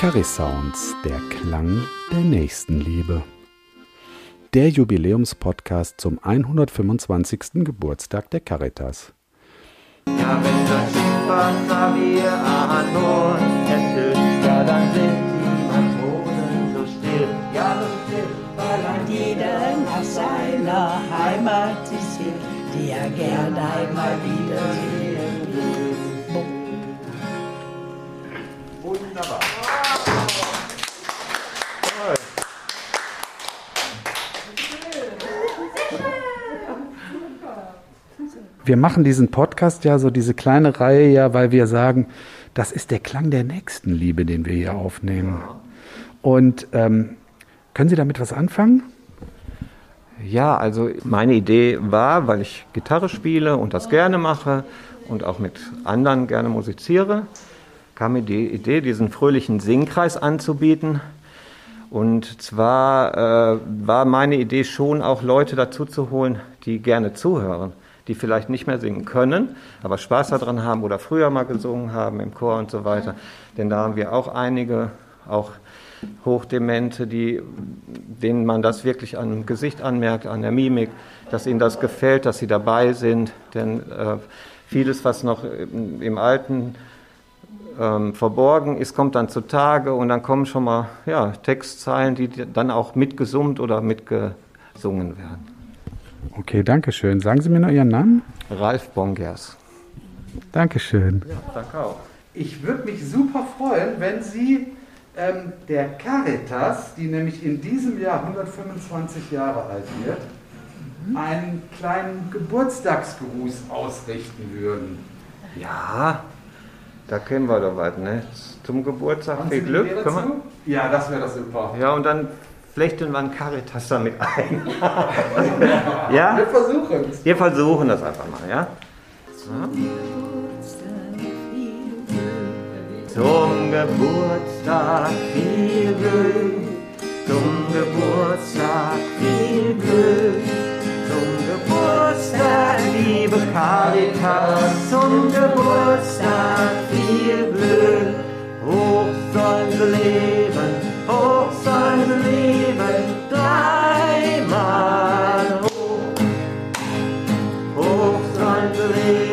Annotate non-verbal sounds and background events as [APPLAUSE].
Charis Sounds, der Klang der Nächstenliebe. Der Jubiläumspodcast zum 125. Geburtstag der Caritas. Das Schiff Wasser wir an dann sind die Matrosen so still, weil ein jeder nach seiner Heimat sich sehnt, die er gern einmal wiedersehen will. Wunderbar. Wir machen diesen Podcast ja so diese kleine Reihe ja, weil wir sagen, das ist der Klang der Nächstenliebe, den wir hier aufnehmen. Und ähm, können Sie damit was anfangen? Ja, also meine Idee war, weil ich Gitarre spiele und das gerne mache und auch mit anderen gerne musiziere, kam mir die Idee, diesen fröhlichen Singkreis anzubieten. Und zwar äh, war meine Idee schon auch Leute dazu zu holen, die gerne zuhören, die vielleicht nicht mehr singen können, aber Spaß daran haben oder früher mal gesungen haben im Chor und so weiter. Denn da haben wir auch einige, auch Hochdemente, die, denen man das wirklich am Gesicht anmerkt, an der Mimik, dass ihnen das gefällt, dass sie dabei sind. Denn äh, vieles, was noch im, im Alten ähm, verborgen ist, kommt dann zutage und dann kommen schon mal ja, Textzeilen, die dann auch mitgesummt oder mitgesungen werden. Okay, danke schön. Sagen Sie mir noch Ihren Namen? Ralf Bongers. Dankeschön. Ja, danke auch. Ich würde mich super freuen, wenn Sie ähm, der Caritas, die nämlich in diesem Jahr 125 Jahre alt wird, einen kleinen Geburtstagsgruß ausrichten würden. Ja, da kennen wir doch was, ne? Zum Geburtstag Haben viel Sie Glück. Dazu? Ja, das wäre das super. Ja, und dann flechten wir einen Caritas damit ein. [LAUGHS] ja? Wir versuchen es. Wir versuchen das einfach mal, ja? Zum Geburtstag viel Glück, zum Geburtstag viel Glück, zum Geburtstag, liebe Caritas, zum Geburtstag viel Glück. Hoch sollen sie dreimal hoch, hoch sein Leben.